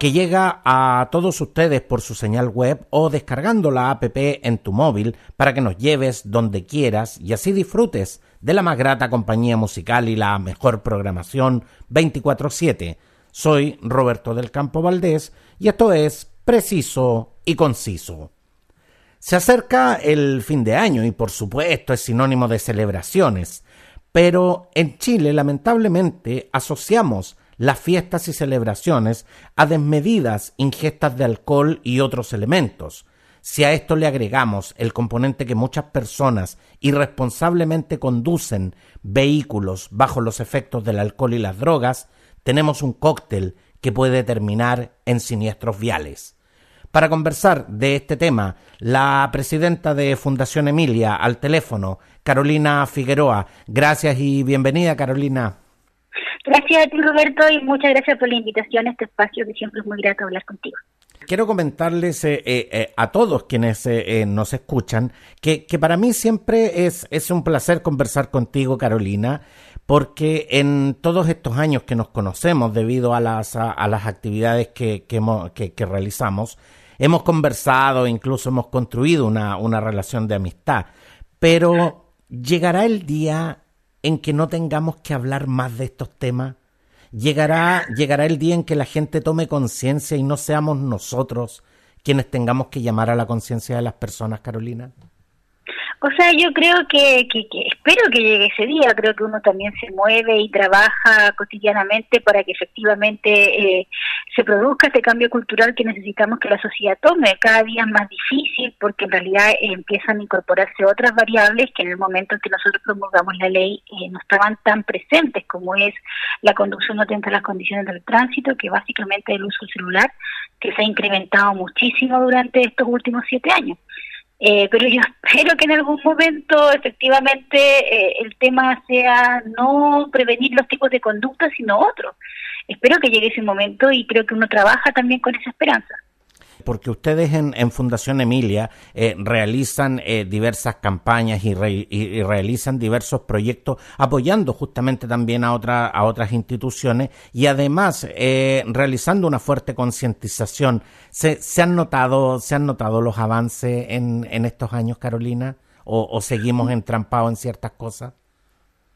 que llega a todos ustedes por su señal web o descargando la app en tu móvil para que nos lleves donde quieras y así disfrutes de la más grata compañía musical y la mejor programación 24/7. Soy Roberto del Campo Valdés y esto es Preciso y Conciso. Se acerca el fin de año y por supuesto es sinónimo de celebraciones, pero en Chile lamentablemente asociamos las fiestas y celebraciones a desmedidas ingestas de alcohol y otros elementos. Si a esto le agregamos el componente que muchas personas irresponsablemente conducen vehículos bajo los efectos del alcohol y las drogas, tenemos un cóctel que puede terminar en siniestros viales. Para conversar de este tema, la presidenta de Fundación Emilia al teléfono, Carolina Figueroa. Gracias y bienvenida, Carolina. Gracias a ti, Roberto, y muchas gracias por la invitación a este espacio, que siempre es muy grato hablar contigo. Quiero comentarles eh, eh, eh, a todos quienes nos escuchan que, para mí siempre es, es un placer conversar contigo, Carolina, porque en todos estos años que nos conocemos debido a las, a, las actividades que, que, que, realizamos, hemos conversado, incluso hemos construido una, una relación de amistad, pero llegará el día en que no tengamos que hablar más de estos temas? ¿Llegará, llegará el día en que la gente tome conciencia y no seamos nosotros quienes tengamos que llamar a la conciencia de las personas, Carolina? O sea, yo creo que, que, espero que llegue ese día, creo que uno también se mueve y trabaja cotidianamente para que efectivamente eh, se produzca este cambio cultural que necesitamos que la sociedad tome. Cada día es más difícil porque en realidad eh, empiezan a incorporarse otras variables que en el momento en que nosotros promulgamos la ley eh, no estaban tan presentes como es la conducción atenta a las condiciones del tránsito, que básicamente el uso celular, que se ha incrementado muchísimo durante estos últimos siete años. Eh, pero yo espero que en algún momento efectivamente eh, el tema sea no prevenir los tipos de conducta, sino otros. Espero que llegue ese momento y creo que uno trabaja también con esa esperanza porque ustedes en, Fundación Emilia eh, realizan eh, diversas campañas y, realizan diversos proyectos apoyando justamente también a, otra, a otras instituciones y además eh, realizando una fuerte concientización. ¿Se, ¿Se, han notado, ¿Se han notado los avances en, en estos años, Carolina? ¿O, o seguimos entrampados en ciertas cosas?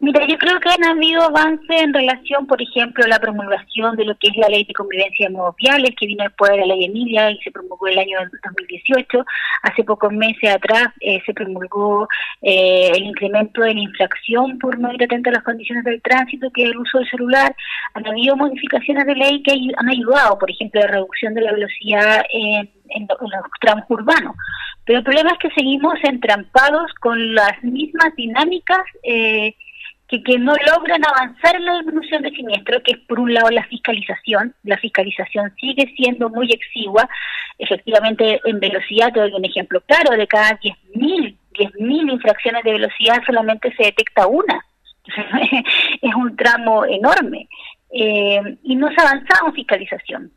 Mira, yo creo que han habido avances en relación, por ejemplo, a la promulgación de lo que es la ley de convivencia de modos viales, que vino después de la ley Emilia y se promulgó el año 2018. Hace pocos meses atrás eh, se promulgó eh, el incremento de la infracción por no ir atento a las condiciones del tránsito, que es el uso del celular. Han habido modificaciones de ley que han ayudado, por ejemplo, la reducción de la velocidad en, en los tramos urbanos. Pero el problema es que seguimos entrampados con las mismas dinámicas. Eh, que, no logran avanzar en la disminución de siniestro, que es por un lado la fiscalización. La fiscalización sigue siendo muy exigua. Efectivamente, en velocidad, te doy un ejemplo claro, de cada 10.000 10.000 infracciones de velocidad solamente se detecta una. es un tramo enorme. Eh, y no se ha avanzado en fiscalización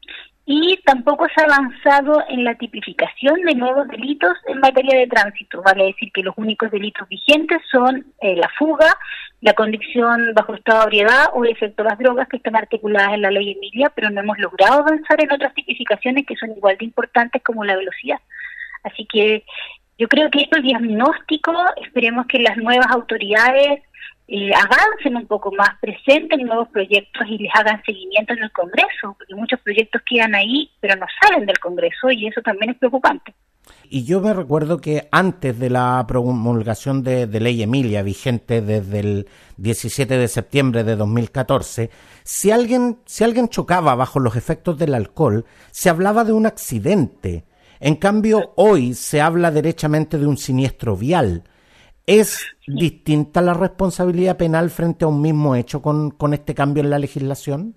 y tampoco se ha avanzado en la tipificación de nuevos delitos en materia de tránsito. Vale decir que los únicos delitos vigentes son eh, la fuga, la condición bajo estado de ebriedad o el efecto de las drogas que están articuladas en la ley Emilia, pero no hemos logrado avanzar en otras tipificaciones que son igual de importantes como la velocidad. Así que yo creo que el diagnóstico, esperemos que las nuevas autoridades eh, avancen un poco más, presenten nuevos proyectos y les hagan seguimiento en el Congreso, porque muchos proyectos quedan ahí, pero no salen del Congreso y eso también es preocupante. Y yo me recuerdo que antes de la promulgación de, de, ley Emilia, vigente desde el 17 de septiembre de 2014, si alguien, si alguien chocaba bajo los efectos del alcohol, se hablaba de un accidente. En cambio, hoy se habla derechamente de un siniestro vial. ¿Es distinta la responsabilidad penal frente a un mismo hecho con, con este cambio en la legislación?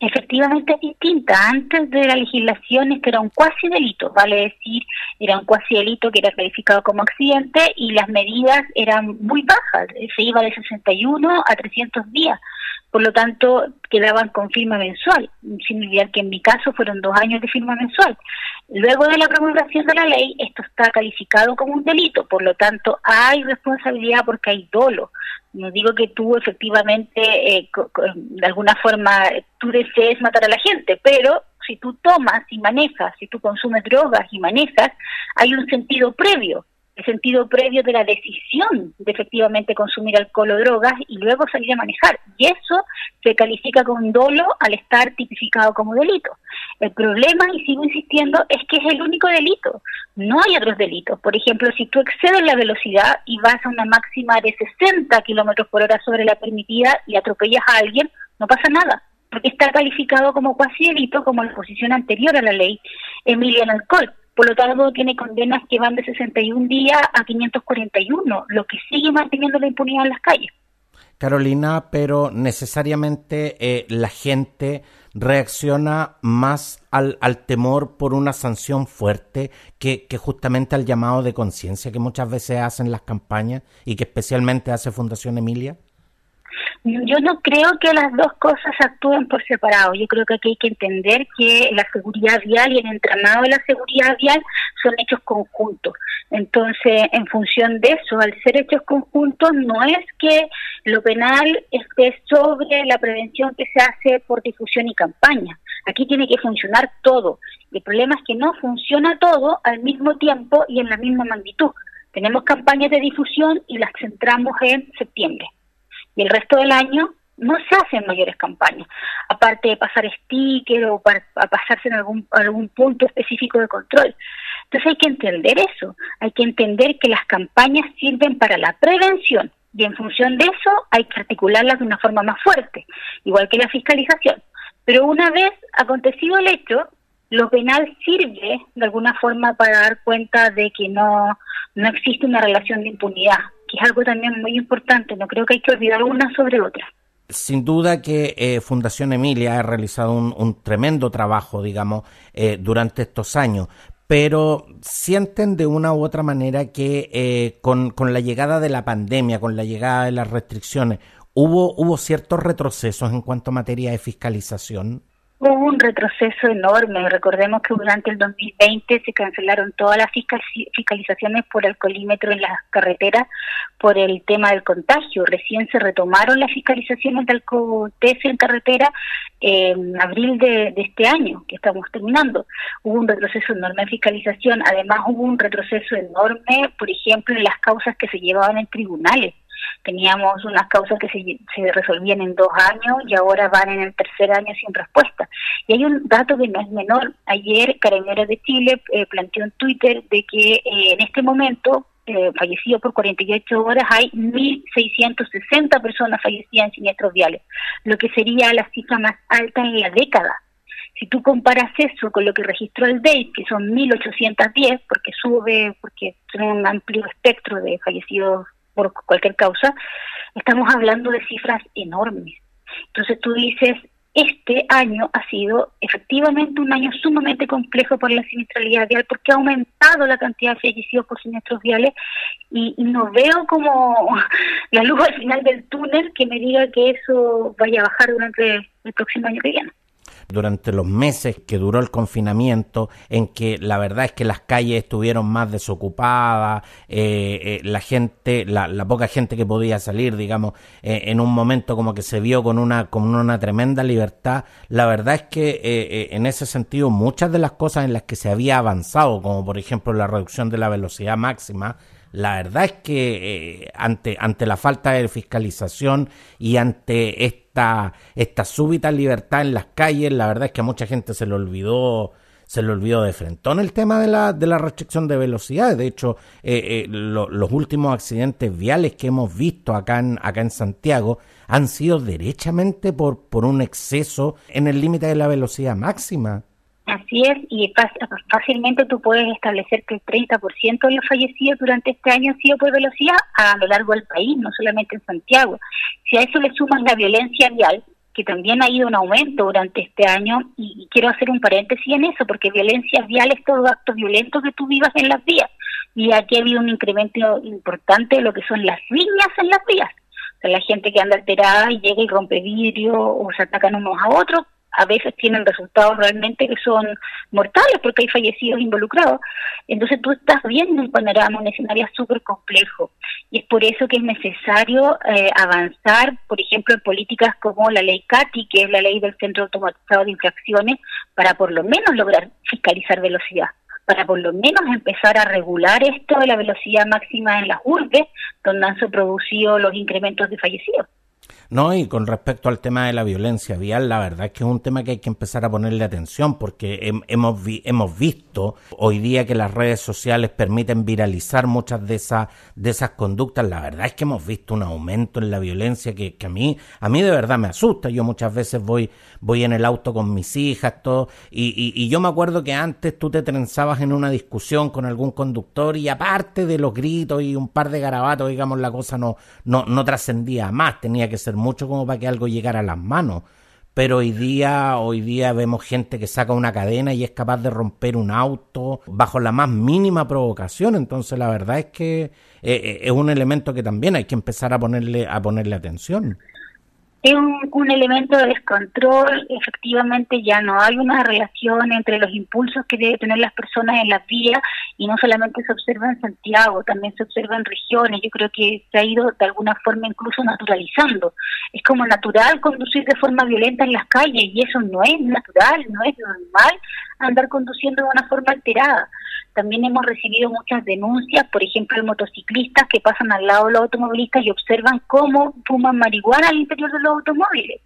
Efectivamente es distinta. Antes de la legislación esto era un cuasi delito, vale decir, era un cuasi delito que era calificado como accidente y las medidas eran muy bajas, se iba de 61 a 300 días por lo tanto quedaban con firma mensual, sin olvidar que en mi caso fueron dos años de firma mensual. Luego de la promulgación de la ley, esto está calificado como un delito, por lo tanto hay responsabilidad porque hay dolo. No digo que tú efectivamente, eh, de alguna forma, tú desees matar a la gente, pero si tú tomas y manejas, si tú consumes drogas y manejas, hay un sentido previo el sentido previo de la decisión de efectivamente consumir alcohol o drogas y luego salir a manejar. Y eso se califica con dolo al estar tipificado como delito. El problema, y sigo insistiendo, es que es el único delito. No hay otros delitos. Por ejemplo, si tú excedes la velocidad y vas a una máxima de 60 kilómetros por hora sobre la permitida y atropellas a alguien, no pasa nada porque está calificado como cuasi delito como la posición anterior a la ley Emilia en alcohol por lo tanto, tiene condenas que van de 61 días a 541, lo que sigue manteniendo la impunidad en las calles. Carolina, pero necesariamente eh, la gente reacciona más al, temor por una sanción fuerte que, que justamente al llamado de conciencia que muchas veces hacen las campañas y que especialmente hace Fundación Emilia? Yo no creo que las dos cosas actúen por separado. Yo creo que aquí hay que entender que la seguridad vial y el entramado de la seguridad vial son hechos conjuntos. Entonces, en función de eso, al ser hechos conjuntos, no es que lo penal esté sobre la prevención que se hace por difusión y campaña. Aquí tiene que funcionar todo. El problema es que no funciona todo al mismo tiempo y en la misma magnitud. Tenemos campañas de difusión y las centramos en septiembre y el resto del año no se hacen mayores campañas, aparte de pasar sticker o para, pasarse en algún, algún punto específico de control. Entonces hay que entender eso, hay que entender que las campañas sirven para la prevención y en función de eso hay que articularlas de una forma más fuerte, igual que la fiscalización. Pero una vez acontecido el hecho, lo penal sirve de alguna forma para dar cuenta de que no, no existe una relación de impunidad, es algo también muy importante, no creo que hay que olvidar una sobre otra. Sin duda que eh, Fundación Emilia ha realizado un, tremendo trabajo, digamos, eh, durante estos años, pero sienten de una u otra manera que eh, con, con, la llegada de la pandemia, con la llegada de las restricciones, hubo, hubo ciertos retrocesos en cuanto a materia de fiscalización. Hubo un retroceso enorme. Recordemos que durante el 2020 se cancelaron todas las fiscalizaciones por alcoholímetro en las carreteras por el tema del contagio. Recién se retomaron las fiscalizaciones de alcoholtest en carretera en abril de, de, este año, que estamos terminando. Hubo un retroceso enorme en fiscalización. Además, hubo un retroceso enorme, por ejemplo, en las causas que se llevaban en tribunales Teníamos unas causas que se, resolvían en dos años y ahora van en el tercer año sin respuesta. Y hay un dato que no es menor. Ayer Carabineros de Chile eh, planteó en Twitter de que eh, en este momento eh, fallecido por 48 horas, hay 1.660 personas fallecidas en siniestros viales, lo que sería la cifra más alta en la década. Si tú comparas eso con lo que registró el DEI, que son 1.810, porque sube, porque tiene un amplio espectro de fallecidos por cualquier causa, estamos hablando de cifras enormes. Entonces tú dices, este año ha sido efectivamente un año sumamente complejo por la siniestralidad vial porque ha aumentado la cantidad de fallecidos por siniestros viales y, no veo como la luz al final del túnel que me diga que eso vaya a bajar durante el próximo año que viene durante los meses que duró el confinamiento, en que la verdad es que las calles estuvieron más desocupadas, eh, eh, la gente, la, poca gente que podía salir, digamos, eh, en un momento como que se vio con una, con una tremenda libertad, la verdad es que en ese sentido muchas de las cosas en las que se había avanzado, como por ejemplo la reducción de la velocidad máxima, la verdad es que ante, ante la falta de fiscalización y ante esta, esta súbita libertad en las calles, la verdad es que a mucha gente se le olvidó se le olvidó de frentón el tema de la, de la restricción de velocidad. De hecho, eh, eh, los últimos accidentes viales que hemos visto acá en, acá en Santiago han sido derechamente por, por un exceso en el límite de la velocidad máxima. Así es, y fácilmente tú puedes establecer que el 30% de los fallecidos durante este año han sido por velocidad a lo largo del país, no solamente en Santiago. Si a eso le sumas la violencia vial, que también ha ido en aumento durante este año, y, quiero hacer un paréntesis en eso, porque violencia vial es todo acto violento que tú vivas en las vías, y aquí ha habido un incremento importante de lo que son las riñas en las vías. La gente que anda alterada y llega y rompe vidrio o se atacan unos a otros, a veces tienen resultados realmente que son mortales porque hay fallecidos involucrados. Entonces tú estás viendo un panorama, un escenario súper complejo. Y es por eso que es necesario eh, avanzar, por ejemplo, en políticas como la ley CATI, que es la ley del Centro Automatizado de Infracciones, para por lo menos lograr fiscalizar velocidad para por lo menos empezar a regular esto de la velocidad máxima en las urbes, donde han producido los incrementos de fallecidos. No, y con respecto al tema de la violencia vial, la verdad es que es un tema que hay que empezar a ponerle atención porque hemos, hemos visto hoy día que las redes sociales permiten viralizar muchas de esas, de esas conductas. La verdad es que hemos visto un aumento en la violencia que, que a mí, a mí de verdad me asusta. Yo muchas veces voy, voy en el auto con mis hijas, todo, y, y, y yo me acuerdo que antes tú te trenzabas en una discusión con algún conductor y aparte de los gritos y un par de garabatos, digamos, la cosa no, no, no trascendía más, tenía que ser mucho como para que algo llegara a las manos. Pero hoy día, hoy día vemos gente que saca una cadena y es capaz de romper un auto bajo la más mínima provocación. Entonces la verdad es que eh, eh, es un elemento que también hay que empezar a ponerle, a ponerle atención es un, elemento de descontrol, efectivamente ya no hay una relación entre los impulsos que deben tener las personas en las vías y no solamente se observa en Santiago, también se observa en regiones, yo creo que se ha ido de alguna forma incluso naturalizando. Es como natural conducir de forma violenta en las calles y eso no es natural, no es normal andar conduciendo de una forma alterada. También hemos recibido muchas denuncias, por ejemplo, de motociclistas que pasan al lado de los automovilistas y observan cómo fuman marihuana al interior de los automóviles.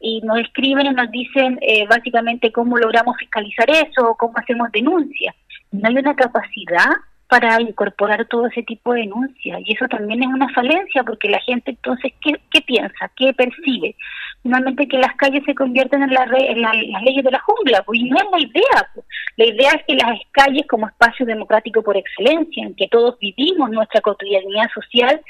Y nos escriben y nos dicen eh, básicamente cómo logramos fiscalizar eso o cómo hacemos denuncias. No hay una capacidad para incorporar todo ese tipo de denuncias. Y eso también es una falencia, porque la gente entonces, ¿qué, qué piensa? ¿Qué percibe? Finalmente que las calles se convierten en, la en, las leyes de la jungla, pues, y no es la idea. La idea es que las calles como espacio democrático por excelencia, en que todos vivimos nuestra cotidianidad social,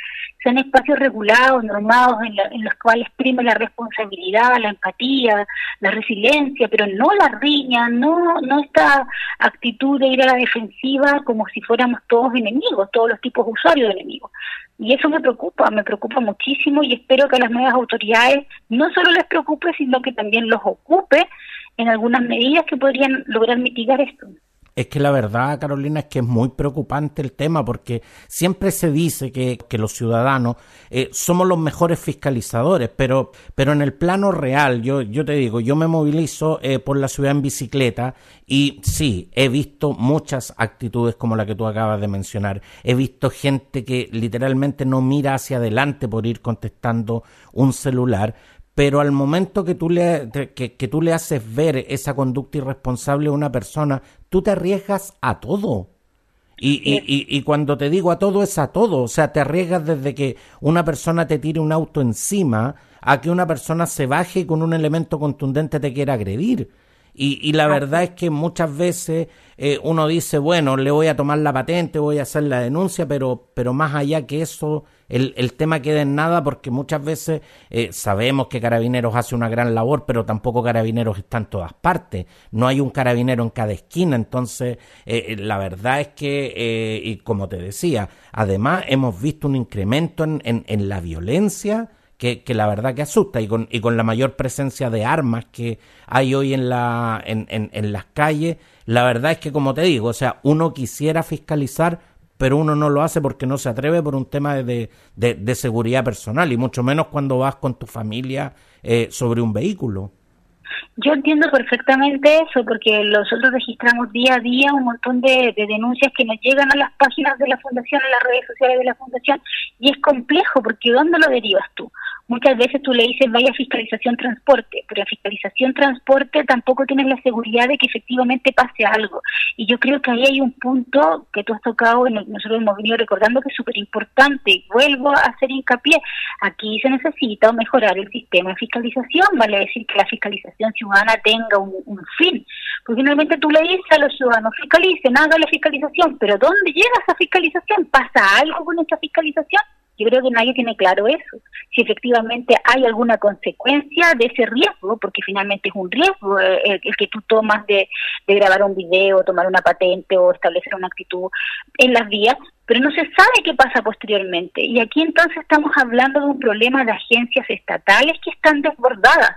sean espacios regulados, normados, en, en los cuales prime la responsabilidad, la empatía, la resiliencia, pero no la riña, no, no esta actitud de ir a la defensiva como si fuera todos enemigos, todos los tipos de usuarios de enemigos. Y eso me preocupa, me preocupa muchísimo y espero que a las nuevas autoridades no solo les preocupe, sino que también los ocupe en algunas medidas que podrían lograr mitigar esto. Es que la verdad, Carolina, es que es muy preocupante el tema porque siempre se dice que, los ciudadanos eh, somos los mejores fiscalizadores, pero, pero en el plano real, yo, yo te digo, yo me movilizo eh, por la ciudad en bicicleta y sí, he visto muchas actitudes como la que tú acabas de mencionar. He visto gente que literalmente no mira hacia adelante por ir contestando un celular, pero al momento que tú le, que, que, tú le haces ver esa conducta irresponsable a una persona, tú te arriesgas a todo. Y, y, y, y, cuando te digo a todo es a todo, o sea, te arriesgas desde que una persona te tire un auto encima a que una persona se baje y con un elemento contundente te quiera agredir. Y, la verdad es que muchas veces eh, uno dice, bueno, le voy a tomar la patente, voy a hacer la denuncia, pero, pero más allá que eso, el, el tema queda en nada porque muchas veces eh, sabemos que Carabineros hace una gran labor, pero tampoco Carabineros está en todas partes. No hay un carabinero en cada esquina. Entonces, eh, la verdad es que, y como te decía, además hemos visto un incremento en, en, en la violencia que, que, la verdad que asusta y con, y con la mayor presencia de armas que hay hoy en, la, en, en, en las calles, la verdad es que como te digo, o sea, uno quisiera fiscalizar, pero uno no lo hace porque no se atreve por un tema de, de, de seguridad personal y mucho menos cuando vas con tu familia eh, sobre un vehículo. Yo entiendo perfectamente eso, porque nosotros registramos día a día un montón de, denuncias que nos llegan a las páginas de la Fundación, a las redes sociales de la Fundación, y es complejo, porque ¿dónde lo derivas tú? Muchas veces tú le dices vaya fiscalización transporte, pero en fiscalización transporte tampoco tienes la seguridad de que efectivamente pase algo. Y yo creo que ahí hay un punto que tú has tocado, nosotros hemos venido recordando que es súper importante. Vuelvo a hacer hincapié, aquí se necesita mejorar el sistema de fiscalización, vale decir que la fiscalización ciudadana tenga un, un fin. Porque finalmente tú le dices a los ciudadanos, fiscalicen, hagan la fiscalización, pero ¿dónde llega esa fiscalización? ¿Pasa algo con esa fiscalización? Yo creo que nadie tiene claro eso, si efectivamente hay alguna consecuencia de ese riesgo, porque finalmente es un riesgo eh, el, que tú tomas de grabar un video, tomar una patente o establecer una actitud en las vías, pero no se sabe qué pasa posteriormente. Y aquí entonces estamos hablando de un problema de agencias estatales que están desbordadas.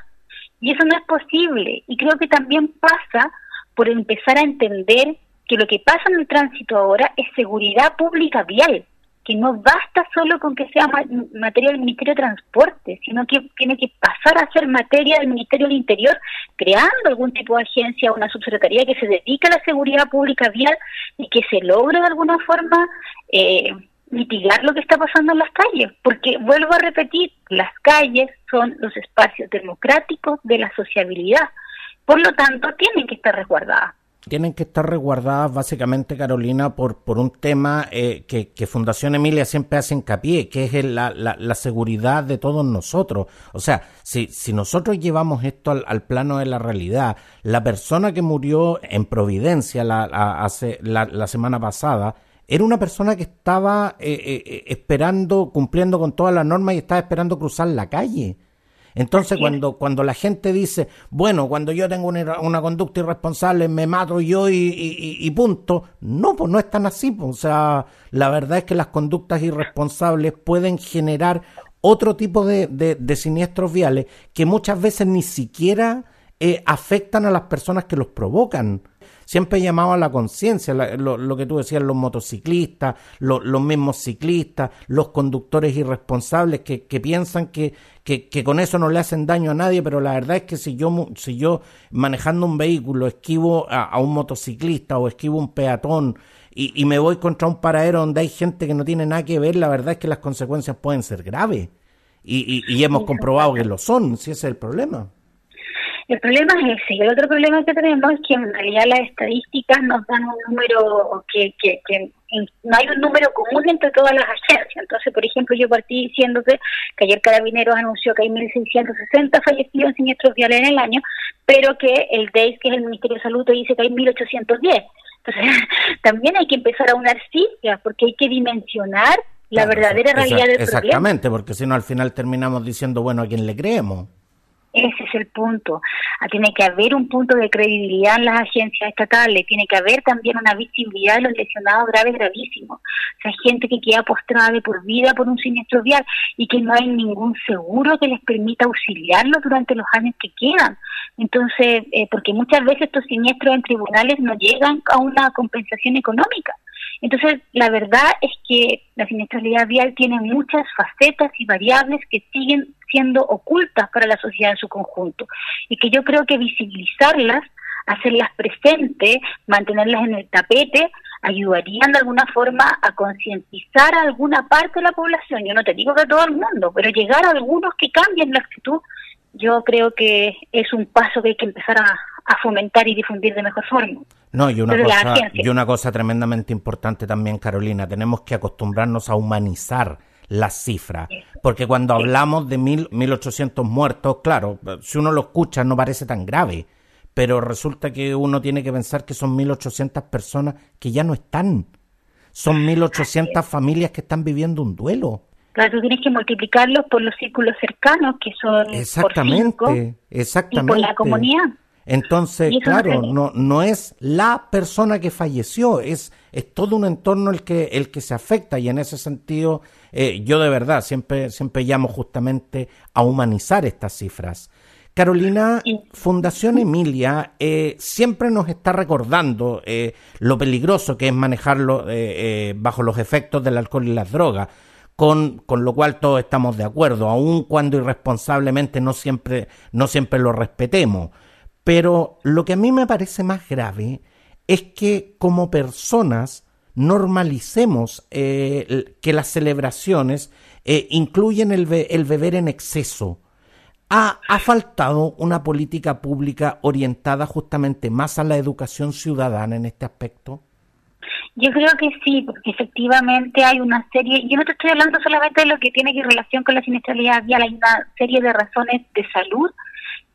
Y eso no es posible. Y creo que también pasa por empezar a entender que lo que pasa en el tránsito ahora es seguridad pública vial que no basta solo con que sea materia del Ministerio de Transporte, sino que tiene que pasar a ser materia del Ministerio del Interior, creando algún tipo de agencia o una subsecretaría que se dedique a la seguridad pública vial y que se logre de alguna forma eh, mitigar lo que está pasando en las calles. Porque, vuelvo a repetir, las calles son los espacios democráticos de la sociabilidad. Por lo tanto, tienen que estar resguardadas tienen que estar resguardadas básicamente, Carolina, por, por un tema eh, que, Fundación Emilia siempre hace hincapié, que es la, la, seguridad de todos nosotros. O sea, si, si nosotros llevamos esto al, plano de la realidad, la persona que murió en Providencia la, hace, la, semana pasada, era una persona que estaba eh, eh, esperando, cumpliendo con todas las normas y estaba esperando cruzar la calle. Entonces, cuando, cuando la gente dice, bueno, cuando yo tengo una, conducta irresponsable, me mato yo y, punto, no, pues no es tan así. Pues, o sea, la verdad es que las conductas irresponsables pueden generar otro tipo de, de, siniestros viales que muchas veces ni siquiera eh, afectan a las personas que los provocan siempre llamaba a la conciencia, lo, que tú decías, los motociclistas, los mismos ciclistas, los conductores irresponsables que, piensan que, que, con eso no le hacen daño a nadie, pero la verdad es que si yo, si yo manejando un vehículo esquivo a, un motociclista o esquivo un peatón y, me voy contra un paradero donde hay gente que no tiene nada que ver, la verdad es que las consecuencias pueden ser graves. Y, y hemos comprobado que lo son, si ese es el problema. El problema es ese. Y el otro problema que tenemos es que en realidad las estadísticas nos dan un número que, que, que no hay un número común entre todas las agencias. Entonces, por ejemplo, yo partí diciéndote que ayer Carabineros anunció que hay 1.660 fallecidos en siniestros viales en el año, pero que el DEIS, que es el Ministerio de Salud, te dice que hay 1.810. Entonces, también hay que empezar a unar cifras, porque hay que dimensionar la verdadera realidad del problema. Exactamente, porque si no al final terminamos diciendo, bueno, ¿a quién le creemos? Ese es el punto. Ah, tiene que haber un punto de credibilidad en las agencias estatales, tiene que haber también una visibilidad de los lesionados graves gravísimos. O sea, gente que queda postrada de por vida por un siniestro vial y que no hay ningún seguro que les permita auxiliarlos durante los años que quedan. Entonces, eh, porque muchas veces estos siniestros en tribunales no llegan a una compensación económica. Entonces, la verdad es que la siniestralidad vial tiene muchas facetas y variables que siguen siendo ocultas para la sociedad en su conjunto y que yo creo que visibilizarlas, hacerlas presentes, mantenerlas en el tapete, ayudarían de alguna forma a concientizar a alguna parte de la población. Yo no te digo que a todo el mundo, pero llegar a algunos que cambien la actitud, yo creo que es un paso que hay que empezar a, fomentar y difundir de mejor forma. No, y una, cosa, y una cosa tremendamente importante también, Carolina, tenemos que acostumbrarnos a humanizar las cifras. Porque cuando hablamos de mil, 1.800 muertos, claro, si uno lo escucha no parece tan grave, pero resulta que uno tiene que pensar que son 1.800 personas que ya no están. Son 1.800 familias que están viviendo un duelo. Claro, tú tienes que multiplicarlos por los círculos cercanos, que son exactamente, por exactamente. y por la comunidad. Entonces, claro, no, no es la persona que falleció, es, es todo un entorno el que, el que se afecta y en ese sentido eh, yo de verdad siempre, siempre llamo justamente a humanizar estas cifras. Carolina, Fundación Emilia eh, siempre nos está recordando eh, lo peligroso que es manejarlo bajo los efectos del alcohol y las drogas. Con, con, lo cual todos estamos de acuerdo, aun cuando irresponsablemente no siempre, no siempre lo respetemos. Pero lo que a mí me parece más grave es que como personas normalicemos eh, que las celebraciones eh, incluyen el, beber en exceso. Ha, ha, faltado una política pública orientada justamente más a la educación ciudadana en este aspecto? Yo creo que sí, porque efectivamente hay una serie, yo no te estoy hablando solamente de lo que tiene que relación con la siniestralidad vial, hay una serie de razones de salud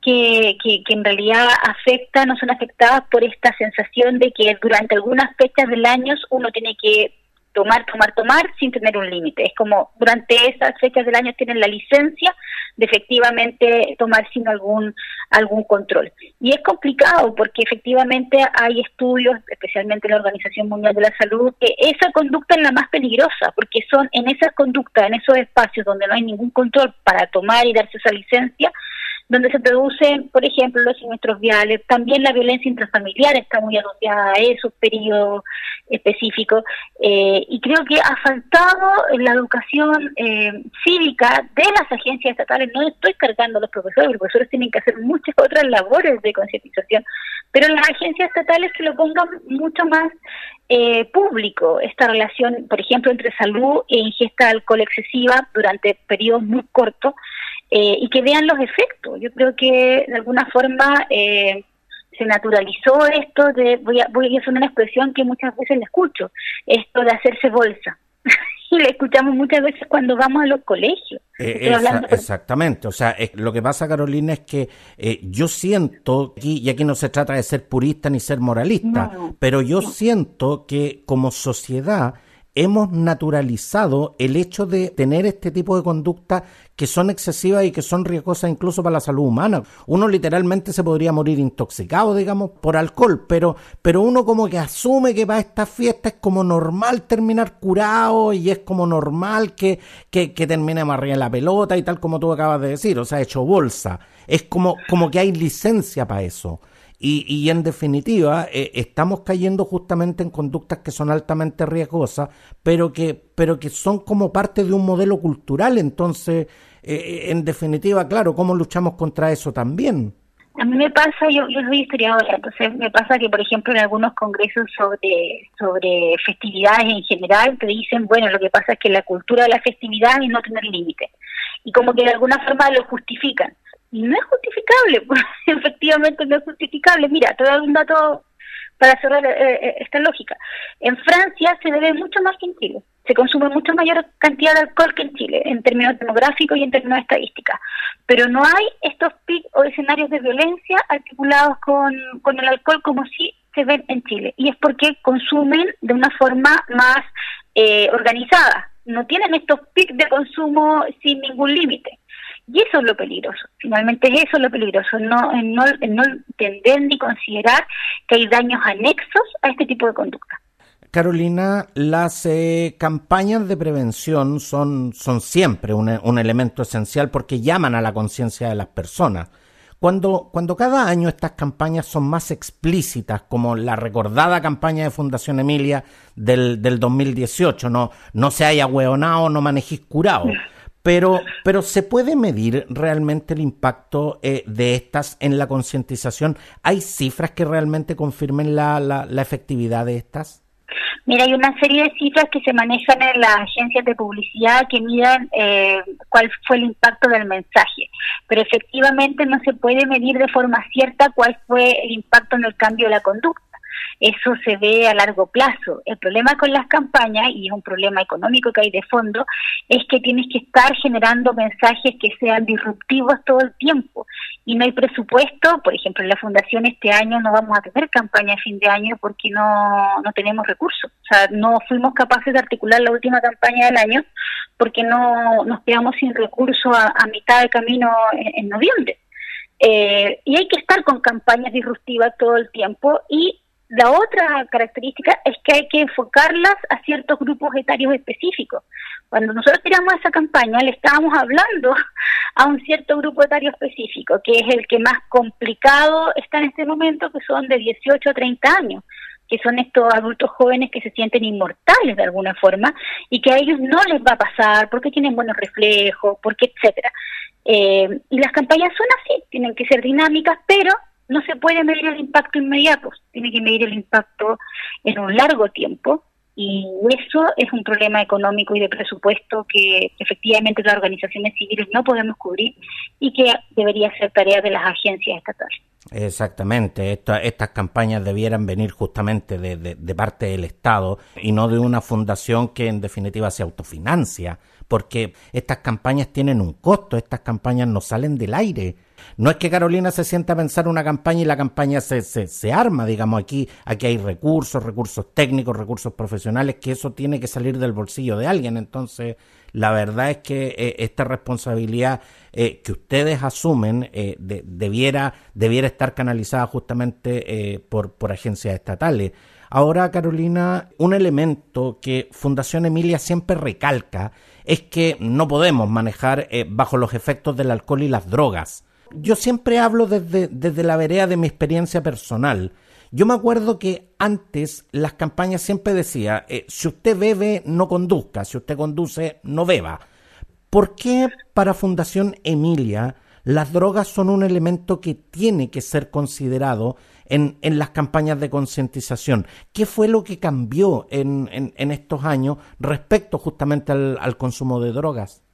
que, que, en realidad afectan o son afectadas por esta sensación de que durante algunas fechas del año uno tiene que tomar, tomar, tomar sin tener un límite. Es como durante esas fechas del año tienen la licencia de efectivamente tomar sin algún algún control. Y es complicado porque efectivamente hay estudios, especialmente en la Organización Mundial de la Salud, que esa conducta es la más peligrosa, porque son en esas conductas, en esos espacios donde no hay ningún control para tomar y darse esa licencia, donde se producen, por ejemplo, los siniestros viales. También la violencia intrafamiliar está muy asociada a esos periodos específicos. Eh, y creo que ha faltado la educación eh, cívica de las agencias estatales. No estoy cargando a los profesores, los profesores tienen que hacer muchas otras labores de concientización, pero las agencias estatales que lo pongan mucho más eh, público, esta relación, por ejemplo, entre salud e ingesta de alcohol excesiva durante periodos muy cortos eh, y que vean los efectos. Yo creo que de alguna forma eh, se naturalizó esto de, voy a, voy a hacer una expresión que muchas veces le escucho, esto de hacerse bolsa. y le escuchamos muchas veces cuando vamos a los colegios. Eh, exactamente, o sea, lo que pasa, Carolina, es que yo siento, y aquí no se trata de ser purista ni ser moralista, pero yo siento que como sociedad hemos naturalizado el hecho de tener este tipo de conductas que son excesivas y que son riesgosas incluso para la salud humana. Uno literalmente se podría morir intoxicado, digamos, por alcohol, pero, pero uno como que asume que para esta fiesta es como normal terminar curado y es como normal que, que, que termine en la pelota y tal como tú acabas de decir, o sea, hecho bolsa. Es como, como que hay licencia para eso. Y, y en definitiva, eh, estamos cayendo justamente en conductas que son altamente riesgosas, pero que, pero que son como parte de un modelo cultural. Entonces, eh, en definitiva, claro, ¿cómo luchamos contra eso también? A mí me pasa, yo, yo soy historiadora, entonces me pasa que, por ejemplo, en algunos congresos sobre, sobre festividades en general, te dicen, bueno, lo que pasa es que la cultura de la festividad es no tener límites. Y como que de alguna forma lo justifican no es justificable, efectivamente no es justificable. Mira, te doy un dato para cerrar eh, eh, esta lógica. En Francia se bebe mucho más que en Chile. Se consume mucho mayor cantidad de alcohol que en Chile, en términos demográficos y en términos estadísticos. Pero no hay estos pics o escenarios de violencia articulados con, con el alcohol como si se ven en Chile. Y es porque consumen de una forma más eh, organizada. No tienen estos pics de consumo sin ningún límite. Y eso es lo peligroso, finalmente es eso lo peligroso, no, no, no entender ni considerar que hay daños anexos a este tipo de conducta. Carolina, las eh, campañas de prevención son, son siempre un, un, elemento esencial porque llaman a la conciencia de las personas. Cuando, cuando cada año estas campañas son más explícitas, como la recordada campaña de Fundación Emilia del, del 2018, no, no se haya hueonado, no manejís curado. Pero, pero ¿se puede medir realmente el impacto eh, de estas en la concientización? ¿Hay cifras que realmente confirmen la, la, efectividad de estas? Mira, hay una serie de cifras que se manejan en las agencias de publicidad que midan eh, cuál fue el impacto del mensaje, pero efectivamente no se puede medir de forma cierta cuál fue el impacto en el cambio de la conducta eso se ve a largo plazo. El problema con las campañas, y es un problema económico que hay de fondo, es que tienes que estar generando mensajes que sean disruptivos todo el tiempo. Y no hay presupuesto, por ejemplo, en la fundación este año no vamos a tener campaña a fin de año porque no, no tenemos recursos. O sea, no fuimos capaces de articular la última campaña del año porque no nos quedamos sin recursos a, mitad de camino en, noviembre. Eh, y hay que estar con campañas disruptivas todo el tiempo y la otra característica es que hay que enfocarlas a ciertos grupos etarios específicos. Cuando nosotros tiramos esa campaña, le estábamos hablando a un cierto grupo etario específico, que es el que más complicado está en este momento, que son de 18 a 30 años, que son estos adultos jóvenes que se sienten inmortales de alguna forma y que a ellos no les va a pasar porque tienen buenos reflejos, porque etcétera. Eh, y las campañas son así, tienen que ser dinámicas, pero no se puede medir el impacto inmediato, tiene que medir el impacto en un largo tiempo y eso es un problema económico y de presupuesto que efectivamente las organizaciones civiles no podemos cubrir y que debería ser tarea de las agencias estatales. Exactamente, estas campañas debieran venir justamente de, de, parte del Estado y no de una fundación que en definitiva se autofinancia, porque estas campañas tienen un costo, estas campañas no salen del aire no es que Carolina se sienta a pensar una campaña y la campaña se, se, se arma, digamos, aquí, aquí hay recursos, recursos técnicos, recursos profesionales, que eso tiene que salir del bolsillo de alguien. Entonces, la verdad es que eh, esta responsabilidad eh, que ustedes asumen eh, debiera, debiera estar canalizada justamente por, por agencias estatales. Ahora, Carolina, un elemento que Fundación Emilia siempre recalca es que no podemos manejar bajo los efectos del alcohol y las drogas. Yo siempre hablo desde, desde la vereda de mi experiencia personal. Yo me acuerdo que antes las campañas siempre decía, eh, si usted bebe, no conduzca, si usted conduce, no beba. ¿Por qué para Fundación Emilia las drogas son un elemento que tiene que ser considerado en, en las campañas de concientización? ¿Qué fue lo que cambió en, en, estos años respecto justamente al consumo de drogas?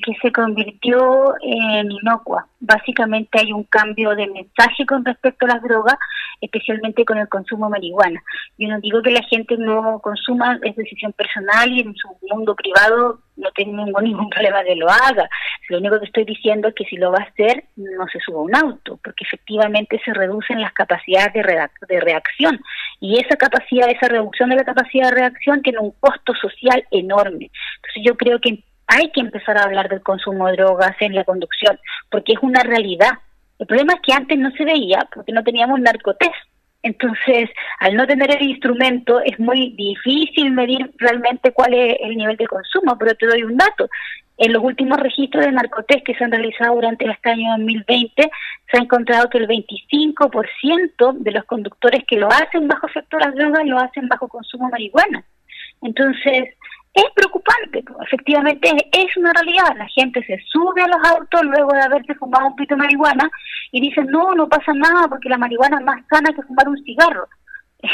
Que se convirtió en inocua. Básicamente hay un cambio de mensaje con respecto a las drogas, especialmente con el consumo de marihuana. Yo no digo que la gente no consuma, es decisión personal y en su mundo privado no tengo ningún problema de lo haga. Lo único que estoy diciendo es que si lo va a hacer, no se suba un auto, porque efectivamente se reducen las capacidades de, de reacción. Y esa capacidad, esa reducción de la capacidad de reacción tiene un costo social enorme. Entonces yo creo que hay que empezar a hablar del consumo de drogas en la conducción, porque es una realidad. El problema es que antes no se veía porque no teníamos narcotés. Entonces, al no tener el instrumento, es muy difícil medir realmente cuál es el nivel de consumo, pero te doy un dato. En los últimos registros de narcotés que se han realizado durante este año 2020, se ha encontrado que el 25% de los conductores que lo hacen bajo efecto de las drogas lo hacen bajo consumo de marihuana. Entonces, es preocupante, efectivamente es una realidad. La gente se sube a los autos luego de haberse fumado un pito de marihuana y dicen, no, no pasa nada porque la marihuana es más sana que fumar un cigarro.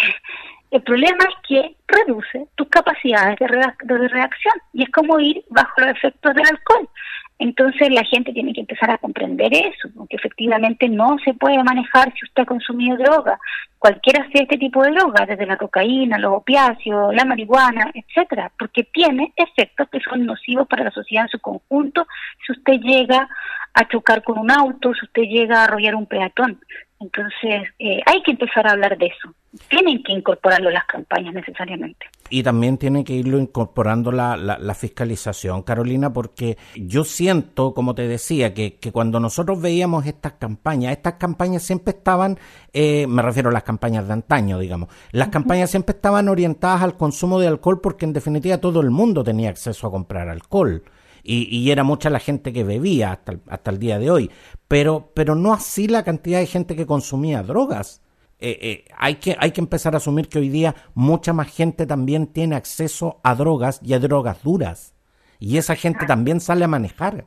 El problema es que reduce tus capacidades de, de reacción y es como ir bajo los efectos del alcohol. Entonces la gente tiene que empezar a comprender eso, porque efectivamente no se puede manejar si usted ha consumido droga, cualquiera sea este tipo de droga, desde la cocaína, los opiáceos, la marihuana, etcétera, porque tiene efectos que son nocivos para la sociedad en su conjunto si usted llega a chocar con un auto, si usted llega a arrollar un peatón. Entonces, eh, hay que empezar a hablar de eso. Tienen que incorporarlo las campañas necesariamente. Y también tiene que irlo incorporando la, la, fiscalización, Carolina, porque yo siento, como te decía, que, que, cuando nosotros veíamos estas campañas, estas campañas siempre estaban, eh, me refiero a las campañas de antaño, digamos, las campañas siempre estaban orientadas al consumo de alcohol porque en definitiva todo el mundo tenía acceso a comprar alcohol y, era mucha la gente que bebía hasta el, hasta el día de hoy, pero, pero no así la cantidad de gente que consumía drogas. Eh, eh, hay, que, hay que empezar a asumir que hoy día mucha más gente también tiene acceso a drogas y a drogas duras. Y esa gente también sale a manejar.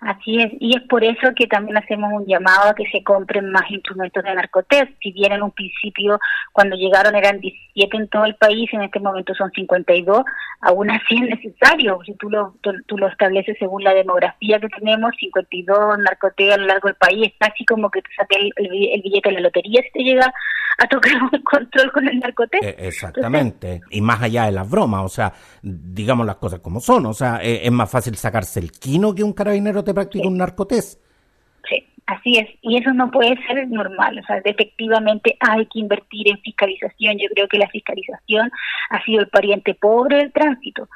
Así es, y es por eso que también hacemos un llamado a que se compren más instrumentos de narcotest. Si bien en un principio, cuando llegaron eran 17 en todo el país, en este momento son 52, aún así es necesario. Si tú lo, tú, lo estableces según la demografía que tenemos, 52 narcotest a lo largo del país, es casi como que te saque el, billete de la lotería si te llega a tocar un control con el narcotest. Eh, exactamente, y más allá de las bromas, o sea, digamos las cosas como son, o sea, eh, es más fácil sacarse el quino que un carabinero te practica un narcotés. Sí, así es, y eso no puede ser normal, o sea, efectivamente hay que invertir en fiscalización, yo creo que la fiscalización ha sido el pariente pobre del tránsito,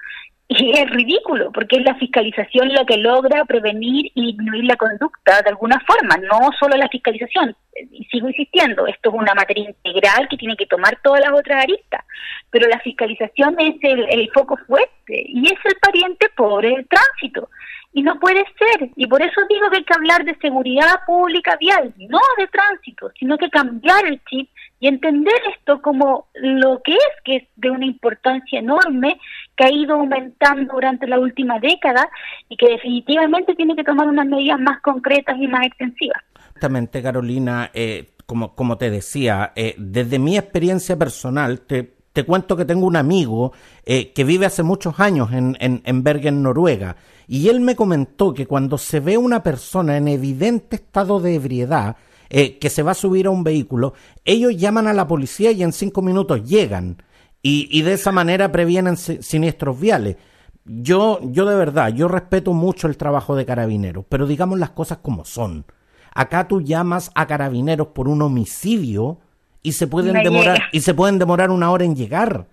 y es ridículo, porque es la fiscalización la que logra prevenir y disminuir la conducta de alguna forma, no solo la fiscalización. Y sigo insistiendo, esto es una materia integral que tiene que tomar todas las otras aristas, pero la fiscalización es el, el foco fuerte y es el pariente pobre del tránsito. Y no puede ser. Y por eso digo que hay que hablar de seguridad pública vial, no de tránsito, sino que cambiar el chip y entender esto como lo que es, que es de una importancia enorme, que ha ido aumentando durante la última década y que definitivamente tiene que tomar unas medidas más concretas y más extensivas. Exactamente, Carolina. Eh, como, como te decía, eh, desde mi experiencia personal, te, te cuento que tengo un amigo eh, que vive hace muchos años en, en, en Bergen, Noruega, y él me comentó que cuando se ve una persona en evidente estado de ebriedad, eh, que se va a subir a un vehículo, ellos llaman a la policía y en cinco minutos llegan. Y, y de esa manera previenen siniestros viales. Yo, yo de verdad, yo respeto mucho el trabajo de carabineros, pero digamos las cosas como son. Acá tú llamas a carabineros por un homicidio y se pueden demorar y se pueden demorar una hora en llegar.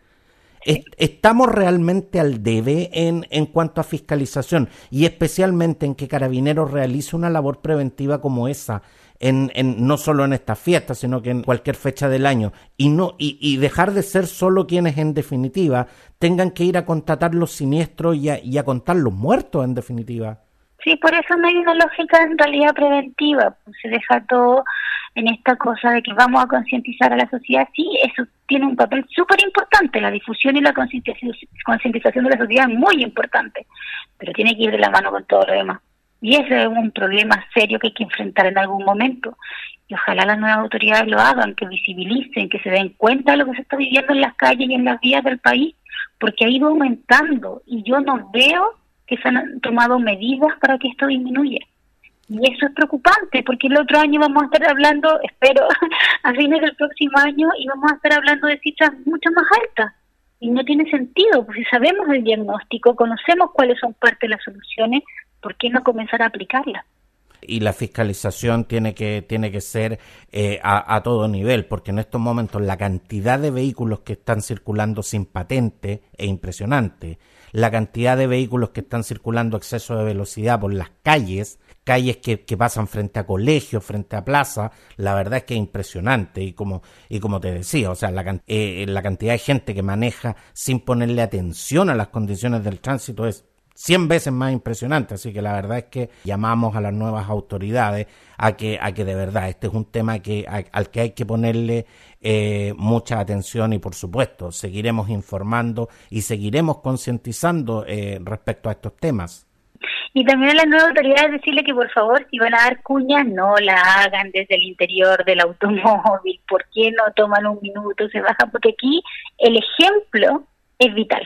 ¿Estamos realmente al debe en, en cuanto a fiscalización y especialmente en que Carabineros realice una labor preventiva como esa, en, en, no solo en estas fiestas, sino que en cualquier fecha del año, y, no, y, y dejar de ser solo quienes en definitiva tengan que ir a contratar los siniestros y a, y a contar los muertos en definitiva? Sí, por eso no hay una lógica en realidad preventiva, pues se deja todo en esta cosa de que vamos a concientizar a la sociedad, sí, eso tiene un papel súper importante, la difusión y la concientización de la sociedad es muy importante, pero tiene que ir de la mano con todo lo demás. Y ese es un problema serio que hay que enfrentar en algún momento. Y ojalá las nuevas autoridades lo hagan, que visibilicen, que se den cuenta de lo que se está viviendo en las calles y en las vías del país, porque ha ido aumentando y yo no veo que se han tomado medidas para que esto disminuya. Y eso es preocupante, porque el otro año vamos a estar hablando, espero, a fines del próximo año, y vamos a estar hablando de cifras mucho más altas. Y no tiene sentido, porque si sabemos el diagnóstico, conocemos cuáles son parte de las soluciones, ¿por qué no comenzar a aplicarlas? y la fiscalización tiene que tiene que ser eh, a, a, todo nivel porque en estos momentos la cantidad de vehículos que están circulando sin patente es impresionante la cantidad de vehículos que están circulando exceso de velocidad por las calles calles que, que, pasan frente a colegios, frente a plaza, la verdad es que es impresionante y como, y como te decía, o sea, la, eh, la cantidad de gente que maneja sin ponerle atención a las condiciones del tránsito es 100 veces más impresionante, así que la verdad es que llamamos a las nuevas autoridades a que, a que de verdad este es un tema que, al que hay que ponerle eh, mucha atención y por supuesto seguiremos informando y seguiremos concientizando eh, respecto a estos temas. Y también a las nuevas autoridades decirle que por favor, si van a dar cuñas, no la hagan desde el interior del automóvil. ¿Por qué no toman un minuto, se bajan? Porque aquí el ejemplo es vital.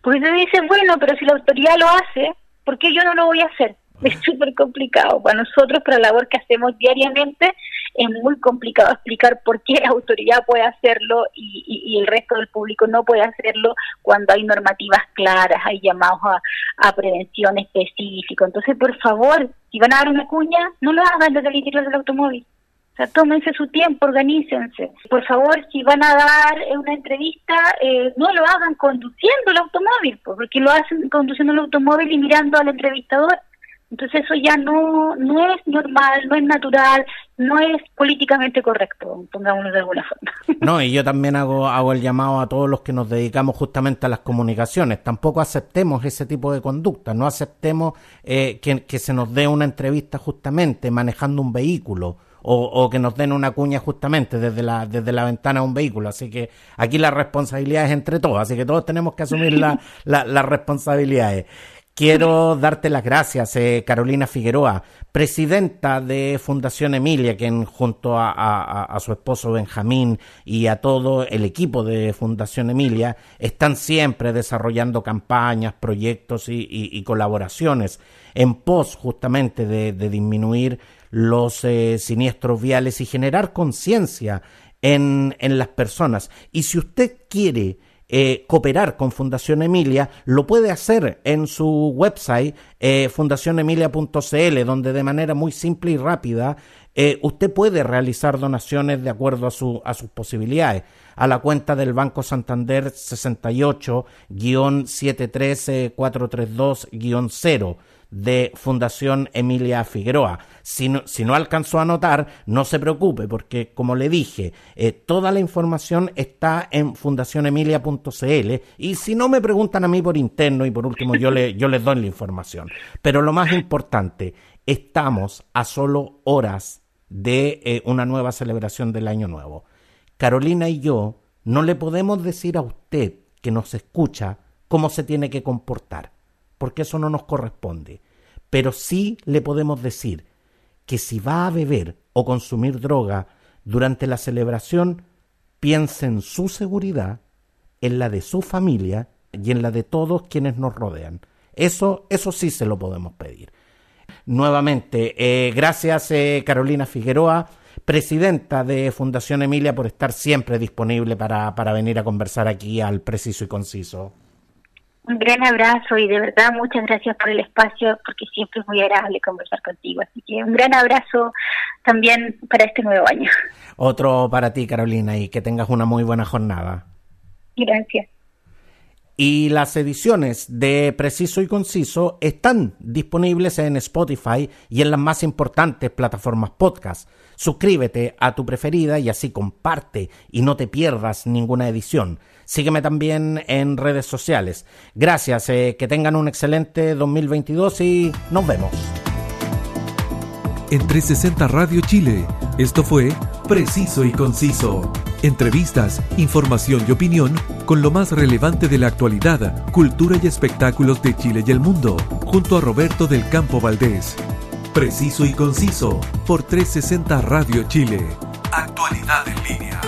Porque se dice, bueno, pero si la autoridad lo hace, ¿por qué yo no lo voy a hacer? Es súper complicado. Para nosotros, para la labor que hacemos diariamente, es muy complicado explicar por qué la autoridad puede hacerlo y, y, el resto del público no puede hacerlo cuando hay normativas claras, hay llamados a, a prevención específico. Entonces, por favor, si van a dar una cuña, no lo hagan desde el interior del automóvil. O sea, tómense su tiempo, organícense. Por favor, si van a dar una entrevista, eh, no lo hagan conduciendo el automóvil, porque lo hacen conduciendo el automóvil y mirando al entrevistador. Entonces eso ya no, no es normal, no es natural, no es políticamente correcto, pongámoslo de alguna forma. No, y yo también hago, hago el llamado a todos los que nos dedicamos justamente a las comunicaciones. Tampoco aceptemos ese tipo de conducta, no aceptemos eh, que, que se nos dé una entrevista justamente manejando un vehículo o, o, que nos den una cuña justamente desde la, desde la ventana de un vehículo. Así que aquí la responsabilidad es entre todos, así que todos tenemos que asumir la, la, las responsabilidades. Quiero darte las gracias, eh, Carolina Figueroa, presidenta de Fundación Emilia, quien junto a, su esposo Benjamín y a todo el equipo de Fundación Emilia están siempre desarrollando campañas, proyectos y, colaboraciones en pos justamente de, de disminuir los eh, siniestros viales y generar conciencia en, en las personas. Y si usted quiere eh, cooperar con Fundación Emilia, lo puede hacer en su website eh, fundacionemilia.cl, donde de manera muy simple y rápida eh, usted puede realizar donaciones de acuerdo a, su, a sus posibilidades. A la cuenta del Banco Santander 68-73432-0 de Fundación Emilia Figueroa. Si no, si no alcanzó a notar, no se preocupe, porque como le dije, eh, toda la información está en fundacionemilia.cl y si no me preguntan a mí por interno y por último yo, le, yo les doy la información. Pero lo más importante, estamos a solo horas de eh, una nueva celebración del Año Nuevo. Carolina y yo no le podemos decir a usted que nos escucha cómo se tiene que comportar porque eso no nos corresponde. Pero sí le podemos decir que si va a beber o consumir droga durante la celebración, piense en su seguridad, en la de su familia y en la de todos quienes nos rodean. Eso, eso sí se lo podemos pedir. Nuevamente, eh, gracias eh, Carolina Figueroa, presidenta de Fundación Emilia, por estar siempre disponible para, para venir a conversar aquí al preciso y conciso. Un gran abrazo y de verdad muchas gracias por el espacio porque siempre es muy agradable conversar contigo. Así que un gran abrazo también para este nuevo año. Otro para ti, Carolina, y que tengas una muy buena jornada. Gracias. Y las ediciones de Preciso y Conciso están disponibles en Spotify y en las más importantes plataformas podcast. Suscríbete a tu preferida y así comparte y no te pierdas ninguna edición. Sígueme también en redes sociales. Gracias, eh, que tengan un excelente 2022 y nos vemos. En 360 Radio Chile, esto fue Preciso y Conciso. Entrevistas, información y opinión con lo más relevante de la actualidad, cultura y espectáculos de Chile y el mundo, junto a Roberto del Campo Valdés. Preciso y conciso por 360 Radio Chile. Actualidad en línea.